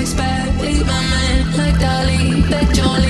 expect. Leave my man like Dolly, like Jolly.